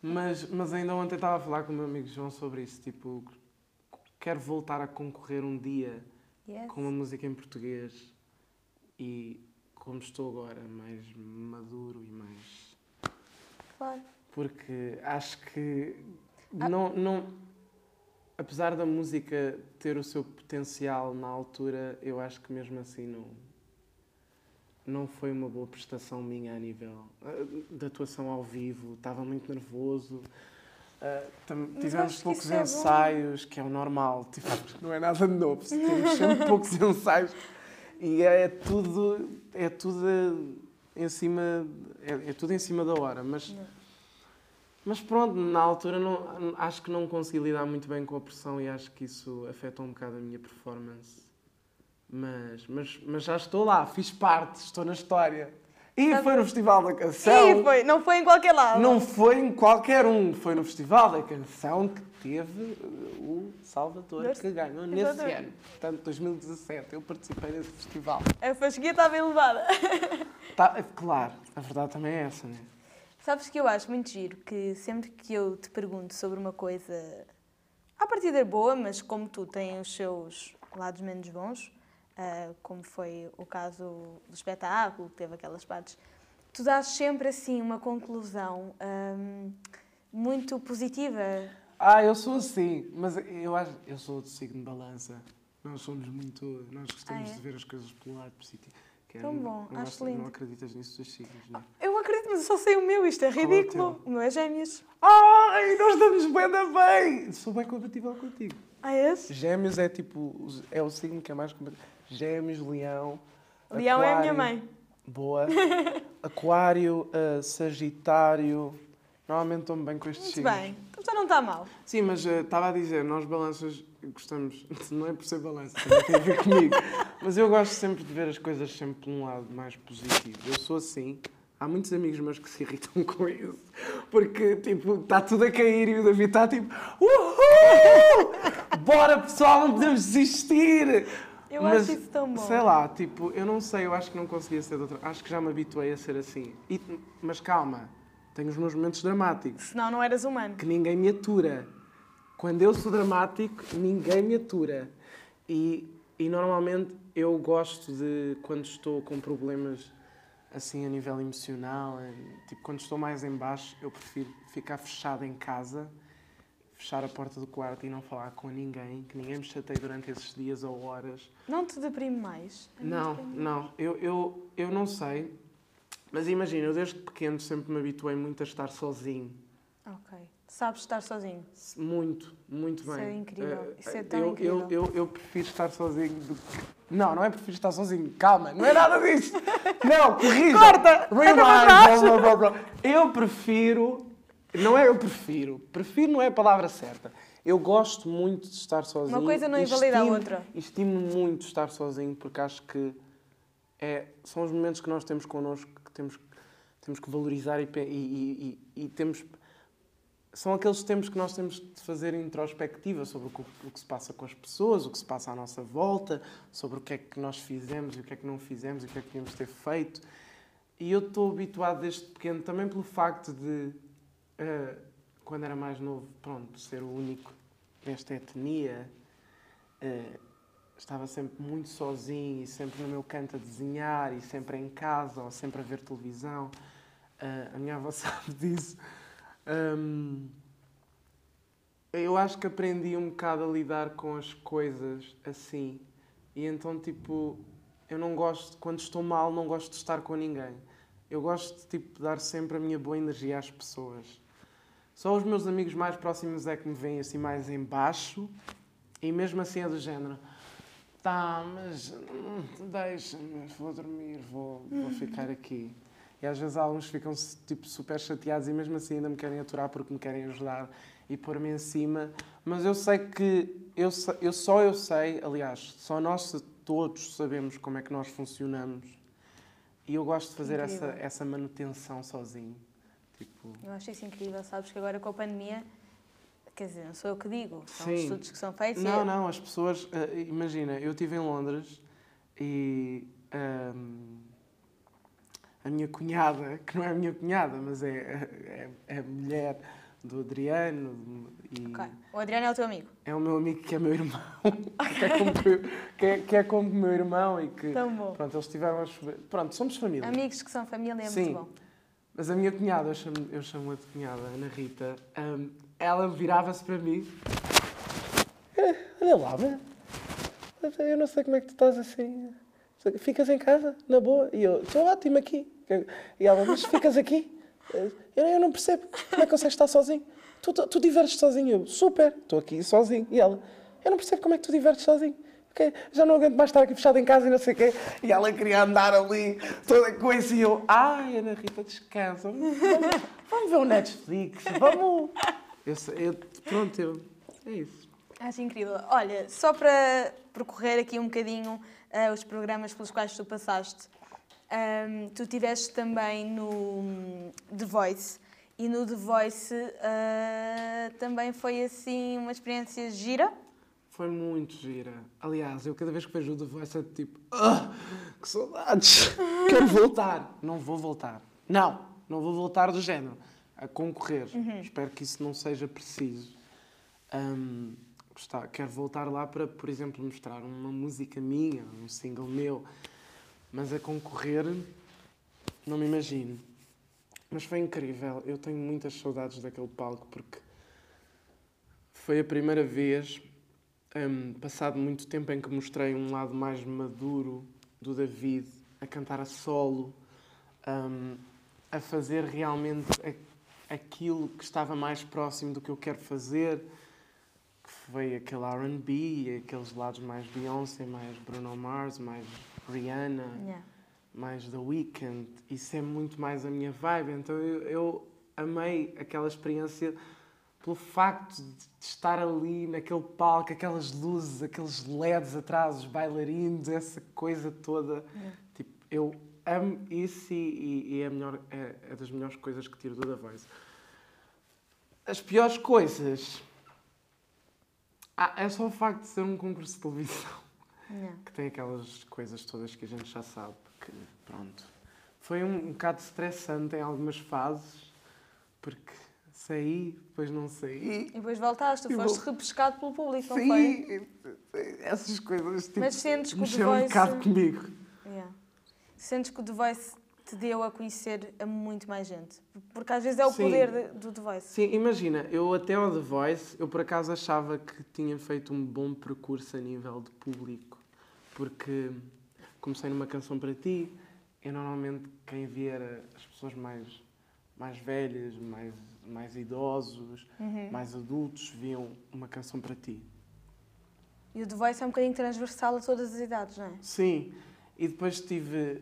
Mas, mas ainda ontem estava a falar com o meu amigo João sobre isso. Tipo, quero voltar a concorrer um dia yes. com uma música em português. E como estou agora, mais maduro e mais. claro. Porque acho que. Não, não. Apesar da música ter o seu potencial na altura, eu acho que mesmo assim não. Não foi uma boa prestação minha a nível ah, de atuação ao vivo. Estava muito nervoso. Ah, Mas tivemos poucos é ensaios, que é o normal. Tipo, não é nada de novo. Temos sempre poucos ensaios. E é tudo, é tudo em cima, é, é tudo em cima da hora. Mas Não. Mas pronto, na altura não, acho que não consegui lidar muito bem com a pressão e acho que isso afetou um bocado a minha performance. Mas, mas, mas já estou lá, fiz parte, estou na história. E Sabe- foi no Festival da Canção. Sim, foi. Não foi em qualquer lado. Não foi em qualquer um, foi no Festival da Canção que teve uh, o Salvador Nesse- que ganhou nesse Exatamente. ano. Portanto, 2017, eu participei desse festival. A fasquia estava elevada. Tá, claro, a verdade também é essa, né? Sabes que eu acho muito giro que sempre que eu te pergunto sobre uma coisa, à partida é boa, mas como tu tem os seus lados menos bons, ah, como foi o caso do espetáculo, que teve aquelas partes, tu dás sempre assim uma conclusão ahm, muito positiva. Ah, eu sou assim, mas eu acho, eu sou do signo de balança. Nós somos muito, nós gostamos Ah, é? de ver as coisas pelo lado positivo. Que é, Tão não- bom, não acho gostas- lindo. Não acreditas nisso dos signos, não é? Eu mas eu só sei o meu, isto é Qual é o ridículo. meu é gêmeos. Ai, nós estamos bem da bem! Sou bem compatível contigo. Ah, é? Gêmeos é tipo, é o signo que é mais compatível. Gêmeos, leão. Leão é a minha Aquário. mãe. Boa. Aquário, ah, Sagitário. Normalmente estou-me bem com estes Muito signos. bem, então já não está mal. Sim, mas eh, estava a dizer, nós balanças gostamos, não é por ser balança, também tem a ver comigo, mas eu gosto sempre de ver as coisas sempre por um lado mais positivo. Eu sou assim, há muitos amigos meus que se irritam com isso, porque tipo, está tudo a cair e o David está tipo, uhul! Bora pessoal, não podemos desistir! Eu Mas, acho isso tão bom. Sei lá, tipo, eu não sei, eu acho que não conseguia ser de outra. Acho que já me habituei a ser assim. E- mas calma, tenho os meus momentos dramáticos Senão não eras humano. que ninguém me atura. Quando eu sou dramático, ninguém me atura. E, e normalmente eu gosto de, quando estou com problemas assim a nível emocional. eh, Tipo, quando estou mais em baixo, eu prefiro ficar fechado em casa, fechar a porta do quarto e não falar com ninguém, que ninguém me chateie durante esses dias ou horas. Não te deprime mais? Não, deprime não, eu, eu, eu não sei, mas imagina, eu desde pequeno sempre me habituei muito a estar sozinho. Ok. Sabes estar sozinho? Muito, muito Isso bem. é incrível, Eh, isso é tão eu, incrível. Eu, eu, eu prefiro estar sozinho do que. Não, não é prefiro estar sozinho. Calma, não é nada disso. Não, corrija. Corta! Rewind. Blá, blá, blá. Eu prefiro. Não é eu prefiro. Prefiro não é a palavra certa. Eu gosto muito de estar sozinho. Uma coisa não invalida a estimo- outra. E estimo muito estar sozinho porque acho que é, são os momentos que nós temos connosco que temos, temos que valorizar e, e- e- e- e temos. São aqueles tempos que nós temos de fazer introspectiva sobre o que, se passa com as pessoas, o que se passa à nossa volta, sobre o que é que nós fizemos e o que é que não fizemos e o que é que devíamos ter feito. E eu estou habituado desde pequeno também pelo facto de, eh, quando era mais novo, pronto, ser o único desta etnia, eh, estava sempre muito sozinho e sempre no meu canto a desenhar e sempre em casa ou sempre a ver televisão. Eh, a minha avó sabe disso. Eu acho que aprendi um bocado a lidar com as coisas assim. E então, tipo, eu não gosto, quando estou mal, não gosto de estar com ninguém. Eu gosto de tipo, dar sempre a minha boa energia às pessoas. Só os meus amigos mais próximos é que me veem assim mais em baixo e mesmo assim é do género. Tá, mas hum, deixa-me, vou dormir, vou, vou ficar aqui. E às vezes alguns ficam tipo super chateados e mesmo assim ainda me querem aturar porque me querem ajudar e pôr-me em cima. Mas eu sei que eu, eu só eu sei, aliás, só nós todos sabemos como é que nós funcionamos. E eu gosto de fazer essa, Incrível. essa manutenção sozinho. Tipo, Eu acho isso incrível, sabes que agora com a pandemia, quer dizer, não sou eu que digo, são Sim. estudos que são feitos Não, e não, as pessoas. eh, imagina, eu estive em Londres e. ahm, a minha cunhada, que não é a minha cunhada, mas é, é, é a mulher do Adriano e Ok. O Adriano é o teu amigo. é o meu amigo que é meu irmão, que, é como, que, é, que é como meu irmão e que. Tão bom. Pronto, eles tiveram a chover. Pronto, somos família. Amigos que são família é Sim. muito bom. Mas a minha cunhada, eu chamo- eu chamo-a de cunhada, Ana Rita, hum, ela virava-se para mim. "Eh, Olha lá, mas eu não sei como é que tu estás assim. Ficas em casa, na boa? E eu, estou ótimo aqui. E ela, mas ficas aqui? Eu, eu não percebo. Como é que consegues estar sozinho? Tu, tu, tu divertes sozinho? Eu, super, estou aqui sozinho. E ela, eu não percebo como é que tu divertes sozinho. Ok, Já não aguento mais estar aqui fechado em casa e não sei o quê. E ela queria andar ali, toda com isso. E eu, ai, Ana Rita, descansa. Vamos, vamos ver o Netflix. Vamos. Eu, eu, pronto, eu, é isso. Acho incrível. Olha, só para percorrer aqui um bocadinho ah, os programas pelos quais tu passaste, ahm, tu estiveste também no hum, The Voice e no The Voice ah, também foi assim uma experiência gira. Foi muito gira. Aliás, eu cada vez que vejo o The Voice é tipo, "Ah, que saudades. Quero voltar. Não vou voltar. Não, não vou voltar do género. A concorrer. Espero que isso não seja preciso. Ahm, gostar- quero voltar lá para, por exemplo, mostrar uma música minha, um single meu. Mas a concorrer, não me imagino. Mas foi incrível. Eu tenho muitas saudades daquele palco porque foi a primeira vez, hum, passado muito tempo, em que mostrei um lado mais maduro do David, a cantar a solo, hum, a fazer realmente aquilo que estava mais próximo do que eu quero fazer, foi aquele R&B, aqueles lados mais Beyoncé, mais Bruno Mars, mais Rihanna Yeah. mais The Weeknd. Isso é muito mais a minha vibe. Então eu, eu amei aquela experiência pelo facto de estar ali naquele palco, aquelas luzes, aqueles LEDs atrás, os bailarinos, essa coisa toda. Yeah. Tipo, eu amo isso e, e- é, melhor, é, é das melhores coisas que tiro do The Voice. As piores coisas. Ah, é só o facto de ser um concurso de televisão Yeah. que tem aquelas coisas todas que a gente já sabe que, pronto. Foi um, um bocado estressante em algumas fases, porque saí, depois não saí. E depois voltaste, tu foste vou- repescado pelo público, não foi? Sim, essas coisas tipo, Mas sentes que o The mexeram um Voice- bocado comigo. Yeah. Sentes que o The Voice te deu a conhecer a muito mais gente? Porque às vezes é o Sim. poder de- do The Voice. Sim, imagina, eu até ao The Voice, eu por acaso achava que tinha feito um bom percurso a nível de público. Porque comecei numa canção para ti, e normalmente quem via era as pessoas mais, mais velhas, mais, mais idosos, Uhum. mais adultos, viam uma canção para ti. E o The Voice é um bocadinho transversal a todas as idades, não é? Sim, e depois tive.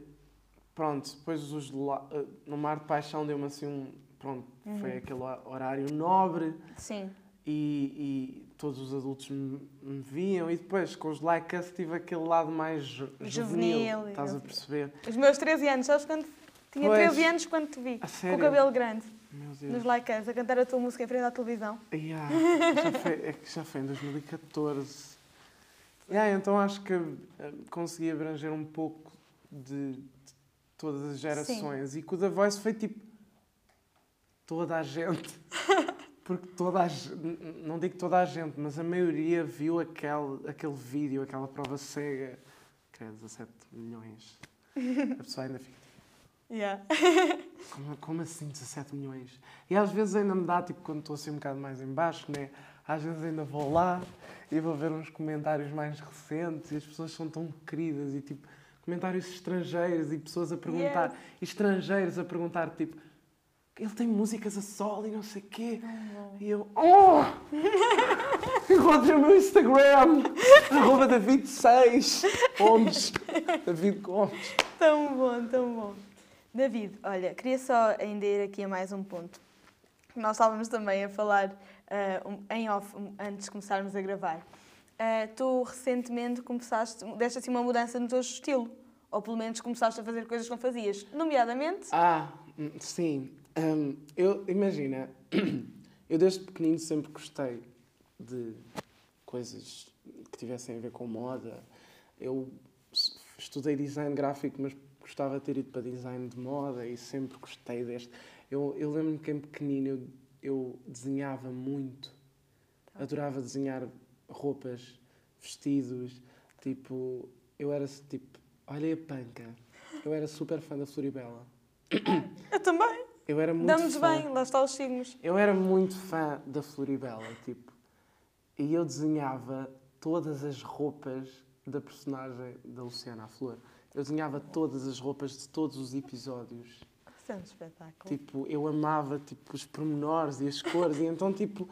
Pronto, depois os, eh, no Mar de Paixão deu-me assim um. Pronto, foi aquele horário nobre Sim. e, e todos os adultos me, me viam. E depois com os Like Us tive aquele lado mais ju- Juvenil, juvenil. Estás a perceber? Os meus 13 anos, sabes quando tinha Pois. 13 anos quando te vi? Com o cabelo grande, nos. Like Us, a cantar a tua música em frente à televisão. Yeah, já foi, é que já foi em 2014. Yeah, então acho que eh, consegui abranger um pouco de todas as gerações. E com o The Voice foi tipo toda a gente. Porque toda a gente, não digo toda a gente, mas a maioria viu aquele, aquele vídeo, aquela prova cega. Que é 17 milhões. A pessoa ainda fica Yeah. como, como assim 17 milhões? E às vezes ainda me dá, tipo, quando estou assim um bocado mais em baixo, né? Às vezes ainda vou lá e vou ver uns comentários mais recentes e as pessoas são tão queridas e, tipo, comentários estrangeiros e pessoas a perguntar, e estrangeiros a perguntar, tipo, ele tem músicas a solo e não sei o quê. E eu, oh! Encontrei o meu Instagram, arroba David6 Gomes. David Gomes. Tão bom, tão bom. David, olha, queria só ainda ir aqui a mais um ponto. Nós estávamos também a falar um- em off antes de começarmos a gravar. Ah, tu recentemente começaste, deste assim uma mudança no teu estilo, ou pelo menos começaste a fazer coisas que não fazias, nomeadamente. Ah, hum, sim. Hum, eu, imagina, eu desde pequenino sempre gostei de coisas que tivessem a ver com moda. Eu estudei design gráfico, mas gostava de ter ido para design de moda e sempre gostei deste. Eu, eu lembro-me que em pequenino eu, eu desenhava muito. Adorava desenhar roupas, vestidos. Tipo, eu era tipo, olha a panca. Eu era super fã da Floribela. Eu também. Eu era muito Damos fã. bem, lá está os signos. Eu era muito fã da Floribela, tipo. E eu desenhava todas as roupas da personagem da Luciana à Flor. Eu desenhava todas as roupas de todos os episódios. Isso é um espetáculo. Tipo, eu amava tipo os pormenores e as cores e então tipo,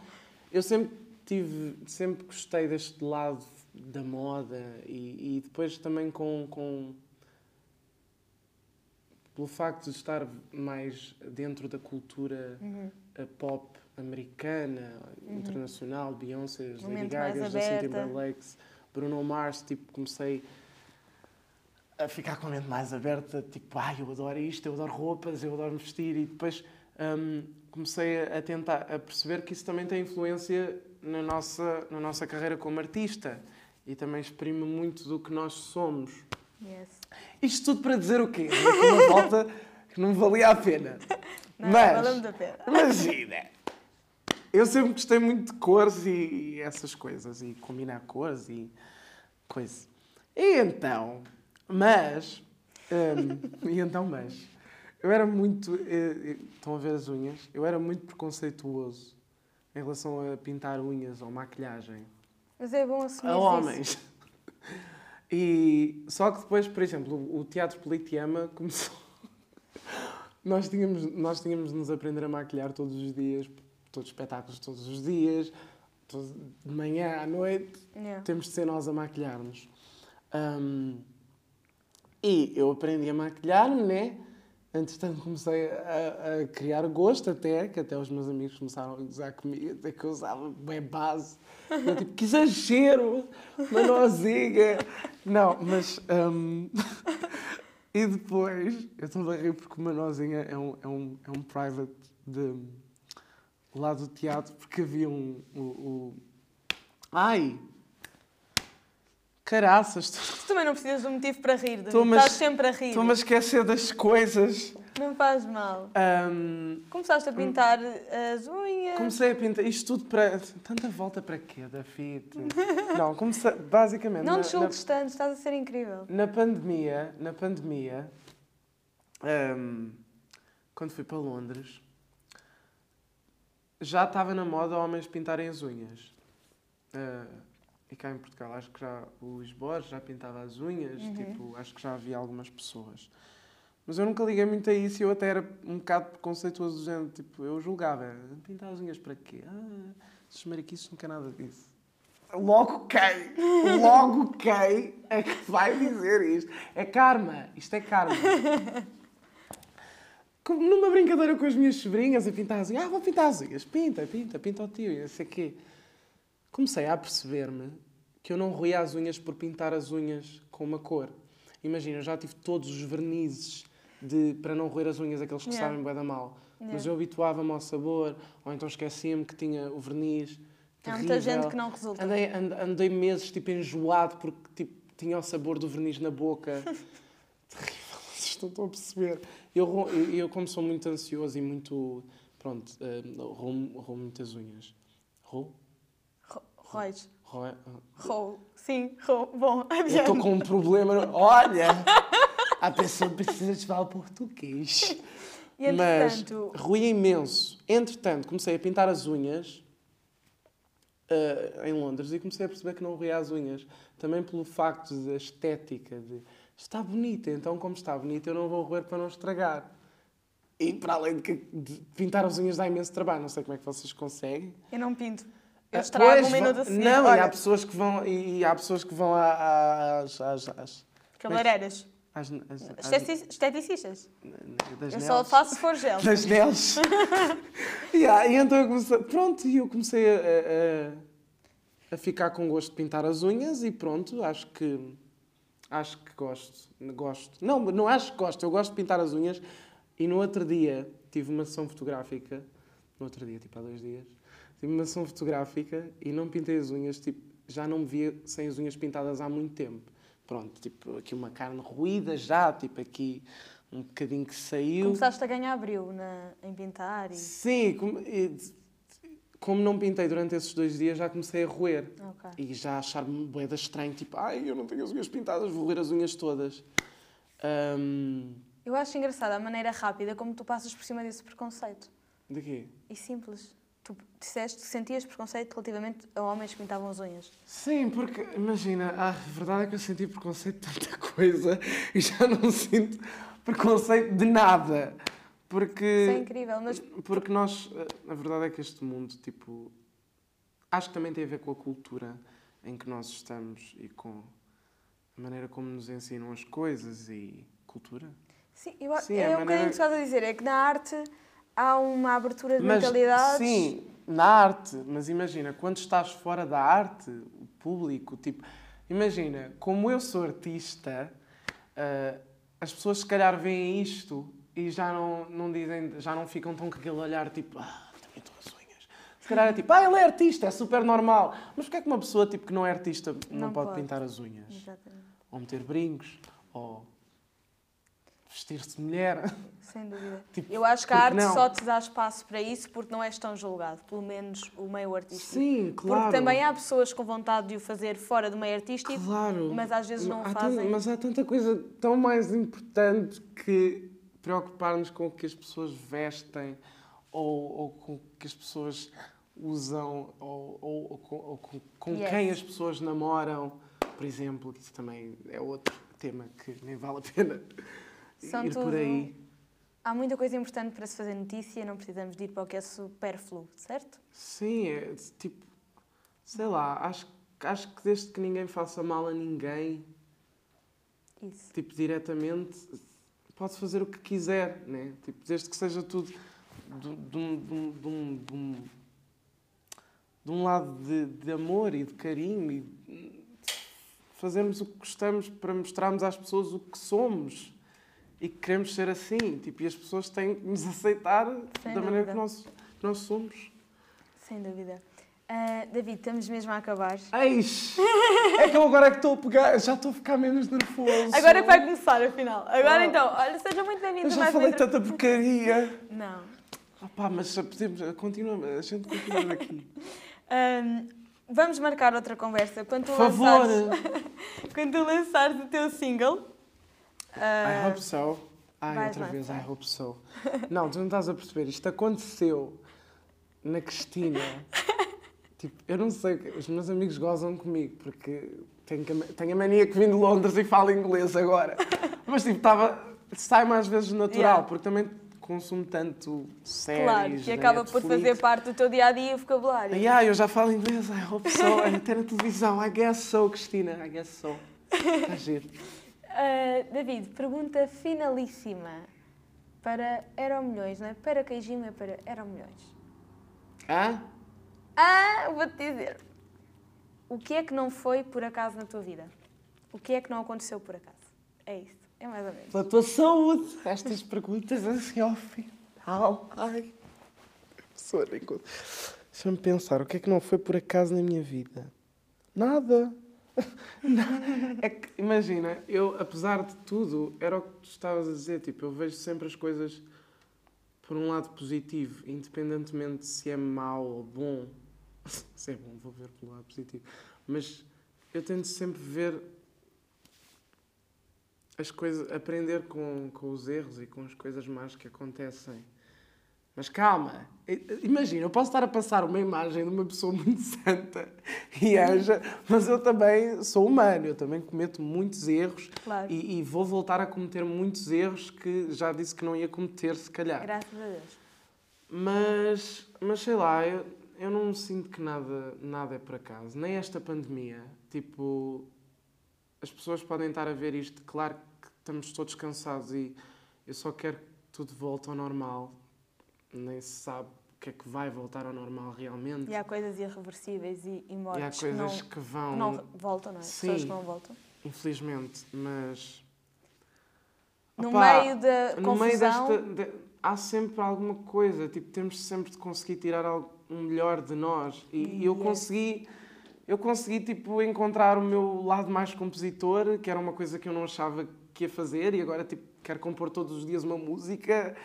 eu sempre tive, sempre gostei deste lado da moda e, e depois também com, com pelo facto de estar mais dentro da cultura Uhum. pop americana, internacional, Beyoncé, Lady Gaga, Justin. Timberlake, Bruno Mars, tipo, comecei a ficar com a mente mais aberta, tipo, ai, eu adoro isto, eu adoro roupas, eu adoro vestir e depois hum, comecei a tentar a perceber que isso também tem influência na nossa, na nossa carreira como artista e também exprime muito do que nós somos. Yes. Isto tudo para dizer o quê? Uma volta que não valia a pena. Não, Mas, muito a pena. imagina, eu sempre gostei muito de cores e, essas coisas, e combinar cores e coisa. E então, mas, hum, e então, mas, eu era muito, eh, eh, estão a ver as unhas? Eu era muito preconceituoso em relação a pintar unhas ou maquilhagem Mas é bom assumir a isso. homens. E só que depois, por exemplo, o Teatro Politeama começou. nós, tínhamos, nós tínhamos de nos aprender a maquilhar todos os dias, todos os espetáculos todos os dias, todo- de manhã à noite, Yeah. temos de ser nós a maquilhar-nos. Ahm, e eu aprendi a maquilhar-me, né? Entretanto, comecei a, a criar gosto até, que até os meus amigos começaram a gozar comigo, até que eu usava bem base. Eu tipo, que exagero! Uma nozinha! Não, mas... ahm, e depois, eu estou a rir porque uma nozinha é um, é um, é um private de, lá do teatro, porque havia um... o- o- Ai! Caraças, Tu também não precisas de um motivo para rir, David. Mas- Estás sempre a rir. estou-me a esquecer das coisas. Não faz mal. Ahm, Começaste a pintar as unhas. comecei a pintar isto tudo para. Tanta volta para quê, David? Não, comecei. Basicamente. Não na- te julgues tanto, estás a ser incrível. na, na pandemia, na pandemia, Ahm, quando fui para Londres, já estava na moda homens pintarem as unhas. Ah, e cá em Portugal, acho que já o Luís Borges já pintava as unhas, Uhum. tipo, acho que já havia algumas pessoas. Mas eu nunca liguei muito a isso e eu até era um bocado preconceituoso do género, tipo, eu julgava, pintar as unhas para quê? Ah, esses mariquices não quer nada disso. Logo quem? Logo quem é que vai dizer isto? É karma, isto é karma. Numa brincadeira com as minhas sobrinhas a pintar as unhas. Ah, vou pintar as unhas. Pinta, pinta, pinta o tio e não sei o quê. Comecei a perceber-me que eu não roía as unhas por pintar as unhas com uma cor. Imagina, eu já tive todos os vernizes de, para não roer as unhas, aqueles que Yeah. sabem bem da mal. Mas Yeah. eu habituava-me ao sabor, ou então esquecia-me que tinha o verniz. Há muita gente que não resulta. Andei, and- andei meses tipo enjoado porque tipo, tinha o sabor do verniz na boca. Terrível, vocês não estão a perceber. Eu, eu, eu, como sou muito ansioso e muito. Pronto, uh, roubo, muitas unhas. Ro- Rois. Ro- Rou. Sim, rou. Bom, Eu adiante. estou com um problema. Olha! A pessoa precisa de falar português. E Mas entretanto, ruía imenso. Entretanto, comecei a pintar as unhas eh, em Londres e comecei a perceber que não ruía as unhas. Também pelo facto da estética, de está bonita, então como está bonita eu não vou roer para não estragar. E para além de, que, de pintar as unhas dá imenso trabalho, não sei como é que vocês conseguem. eu não pinto. Eu Ah, estrago pois, um minuto va- a seguir. Não, e Olha, há pessoas que vão, e, e há pessoas que vão às, às, às, cabeleireiras. às, Esteti- Esteticistas. das Eu só faço se for gel. das neles. yeah, e então eu comecei, pronto, e eu comecei a, a, a ficar com gosto de pintar as unhas e pronto, acho que acho que gosto, gosto. Não, não acho que gosto, eu gosto de pintar as unhas e no outro dia tive uma sessão fotográfica, no outro dia, tipo há dois dias, tive uma sessão fotográfica e não pintei as unhas, tipo, já não me via sem as unhas pintadas há muito tempo. Pronto, tipo, aqui uma carne ruída já, tipo, aqui um bocadinho que saiu. Começaste a ganhar brilho na, em pintar e... Sim, como, como não pintei durante esses dois dias, já comecei a roer. Ok. E já achar-me boeda estranho, tipo, ai, eu não tenho as unhas pintadas, vou roer as unhas todas. Ahm, Eu acho engraçada a maneira rápida como tu passas por cima desse preconceito. de quê? E simples. Tu disseste que sentias preconceito relativamente a homens que pintavam as unhas. Sim, porque, imagina, a verdade é que eu senti preconceito de tanta coisa e já não sinto preconceito de nada. Porque... Isso é incrível, mas Porque nós, a verdade é que este mundo, tipo, acho que também tem a ver com a cultura em que nós estamos e com a maneira como nos ensinam as coisas e cultura. sim, eu, Sim, é um maneira- bocadinho que estás a dizer, é que na arte há uma abertura de Mas, mentalidades. sim, na arte, mas imagina, quando estás fora da arte, o público, tipo, imagina, como eu sou artista, ah, as pessoas se calhar veem isto e já não, não dizem, já não ficam tão com aquele olhar tipo, ah, também estou as unhas. Se calhar é tipo, ah, ele é artista, é super normal. Mas porquê é que uma pessoa tipo, que não é artista não, Não pode, pode. pintar as unhas? Exatamente. Ou meter brincos, ou vestir-se de mulher. Sem dúvida. Tipo, eu acho que a arte não? só te dá espaço para isso porque não és tão julgado, pelo menos o meio artístico. Sim, claro. Porque também há pessoas com vontade de o fazer fora do meio artístico, Claro. mas às vezes não o Há tan- fazem. mas há tanta coisa tão mais importante que preocupar-nos com o que as pessoas vestem ou, ou com o que as pessoas usam ou, ou- ou com, com- com Yes. quem as pessoas namoram, por exemplo, que isso também é outro tema que nem vale a pena São ir por tudo- aí. Há muita coisa importante para se fazer notícia, não precisamos de ir para o que é supérfluo, certo? Sim, é tipo, sei lá, acho, acho que desde que ninguém faça mal a ninguém, Isso. tipo, diretamente, pode fazer o que quiser, né? Tipo, desde que seja tudo de, de um, de um- de um- de um- de um lado de, de amor e de carinho e fazermos o que gostamos para mostrarmos às pessoas o que somos e que queremos ser assim. Tipo, e as pessoas têm que nos aceitar Sem da maneira dúvida. que nós, nós somos. Sem dúvida. Ah, David, estamos mesmo a acabar. Eis! É que eu agora é que estou a pegar, já estou a ficar menos nervoso. Agora é que vai começar, afinal. Agora Ah. então, olha, seja muito Eu bem-vindo a já mais falei entre- tanta porcaria. Não. Ah pá, mas podemos, continua, a gente continua daqui. Ahm, vamos marcar outra conversa quando tu Por favor! lançares, quando tu lançares o teu single. I Ah, hope so. Ai, outra vez. I hope so. Não, tu não estás a perceber. Isto aconteceu na Cristina. tipo, eu não sei, os meus amigos gozam comigo porque tenho, tenho a mania que vim de Londres e falo inglês agora. Mas tipo, estava. Sai mais vezes natural, Yeah. porque também consumo tanto séries. Claro, que da acaba por Netflix. fazer parte do teu dia a dia o vocabulário. Yeah, eu já falo inglês, I hope so. Até na televisão, I guess so, Cristina, I guess so. Está giro. Ah, David, pergunta finalíssima para Eram Milhões, não é? Para Queijinho é para Eram Milhões. Hã? Ah, vou-te dizer. O que é que não foi por acaso na tua vida? O que é que não aconteceu por acaso? É isso. É mais ou menos. Pela tua saúde, estas perguntas assim ao final. Ai. Pessoa Deixa-me pensar, o que é que não foi por acaso na minha vida? Nada. É que, imagina, eu, apesar de tudo, era o que tu estavas a dizer, tipo, eu vejo sempre as coisas por um lado positivo, independentemente se é mau ou bom. Se é bom, vou ver pelo lado positivo. Mas eu tento sempre ver as coisas, aprender com, com os erros e com as coisas más que acontecem. Mas calma, imagina, eu posso estar a passar uma imagem de uma pessoa muito santa e anja, mas eu também sou humano, eu também cometo muitos erros Claro. e, e vou voltar a cometer muitos erros que já disse que não ia cometer, se calhar. Graças a Deus. Mas, mas sei lá, eu, eu não sinto que nada, nada é por acaso. Nem esta pandemia. Tipo, as pessoas podem estar a ver isto. Claro que estamos todos cansados e eu só quero que tudo volte ao normal. Nem se sabe o que é que vai voltar ao normal realmente. E há coisas irreversíveis e, e E há mortes que, coisas não, que vão, que não voltam, não é? Sim. Pessoas que não voltam. infelizmente, mas. No Opá, meio da no meio confusão, desta. de- há sempre alguma coisa, tipo, temos sempre de conseguir tirar algo, um melhor de nós. E, eu Yes. consegui. Eu consegui, tipo, encontrar o meu lado mais compositor, que era uma coisa que eu não achava que ia fazer, e agora, tipo, quero compor todos os dias uma música.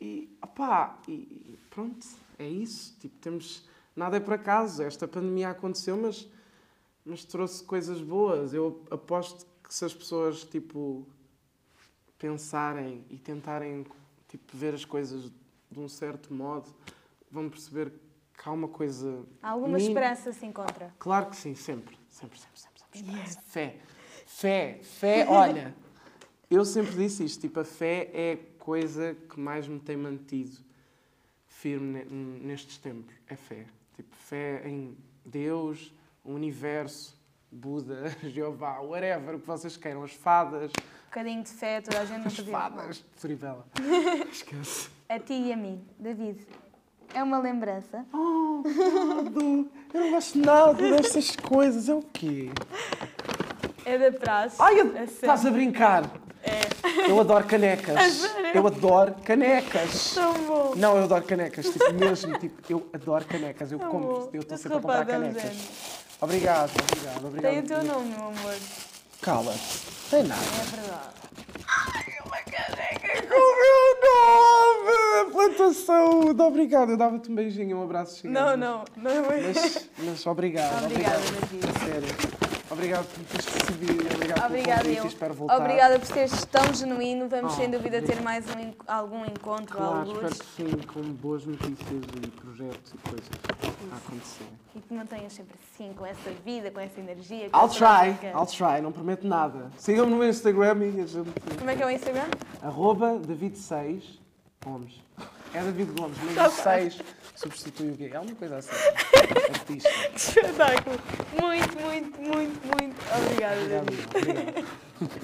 E, opá, e, pronto, é isso. Tipo, temos... Nada é por acaso. Esta pandemia aconteceu, mas, mas trouxe coisas boas. Eu aposto que se as pessoas, tipo, pensarem e tentarem tipo, ver as coisas de um certo modo, vão perceber que há uma coisa. alguma mínima- esperança se encontra. Claro que sim, sempre. Sempre, sempre, sempre. sempre esperança. Fé. Fé. Fé, olha. Eu sempre disse isto, tipo, a fé é coisa que mais me tem mantido firme ne- nestes tempos. É fé. Tipo, fé em Deus, o universo, Buda, Jeová, whatever, o que vocês queiram, as fadas, Um bocadinho de fé, toda a gente não as fadas, Floribela. Esquece. A ti e a mim, David. É uma lembrança. Oh, Ricardo, eu não gosto nada destas coisas. É o quê? É da praxe. Ai, eu- sério. estás a brincar? É. Eu adoro canecas. Eu adoro canecas. Tão bom. Não, eu adoro canecas, tipo, mesmo, tipo, eu adoro canecas, eu Tão compro, bom. eu estou sempre a comprar é canecas. Obrigado, obrigado, obrigado. Tem o teu nome, meu amor. Cala-te. Tem nada. É verdade. Com o meu nome! Pela tua saúde, obrigado. Eu dava-te um beijinho, um abraço gigante. Não, não, não é Mas, mas obrigado, Obrigada. David. Sério. Obrigado por teres recebido, obrigado Obrigada, pelo convite espero voltar. Obrigada por seres tão genuíno. Vamos Oh, sem dúvida ter mais um algum encontro, Claro, espero alguns. que sim, com boas notícias e projetos e coisas a acontecer. E que mantenhas sempre assim, com essa vida, com essa energia. com I'll try, música. I'll try, não prometo nada. Sigam-me no Instagram e a gente... Como é que é o Instagram? Arroba David6 Gomes. É David Gomes, mas o 6 substitui o quê? É uma coisa assim. Artista. Que espetáculo! Muito, muito, muito, muito obrigada, Obrigado, obrigado.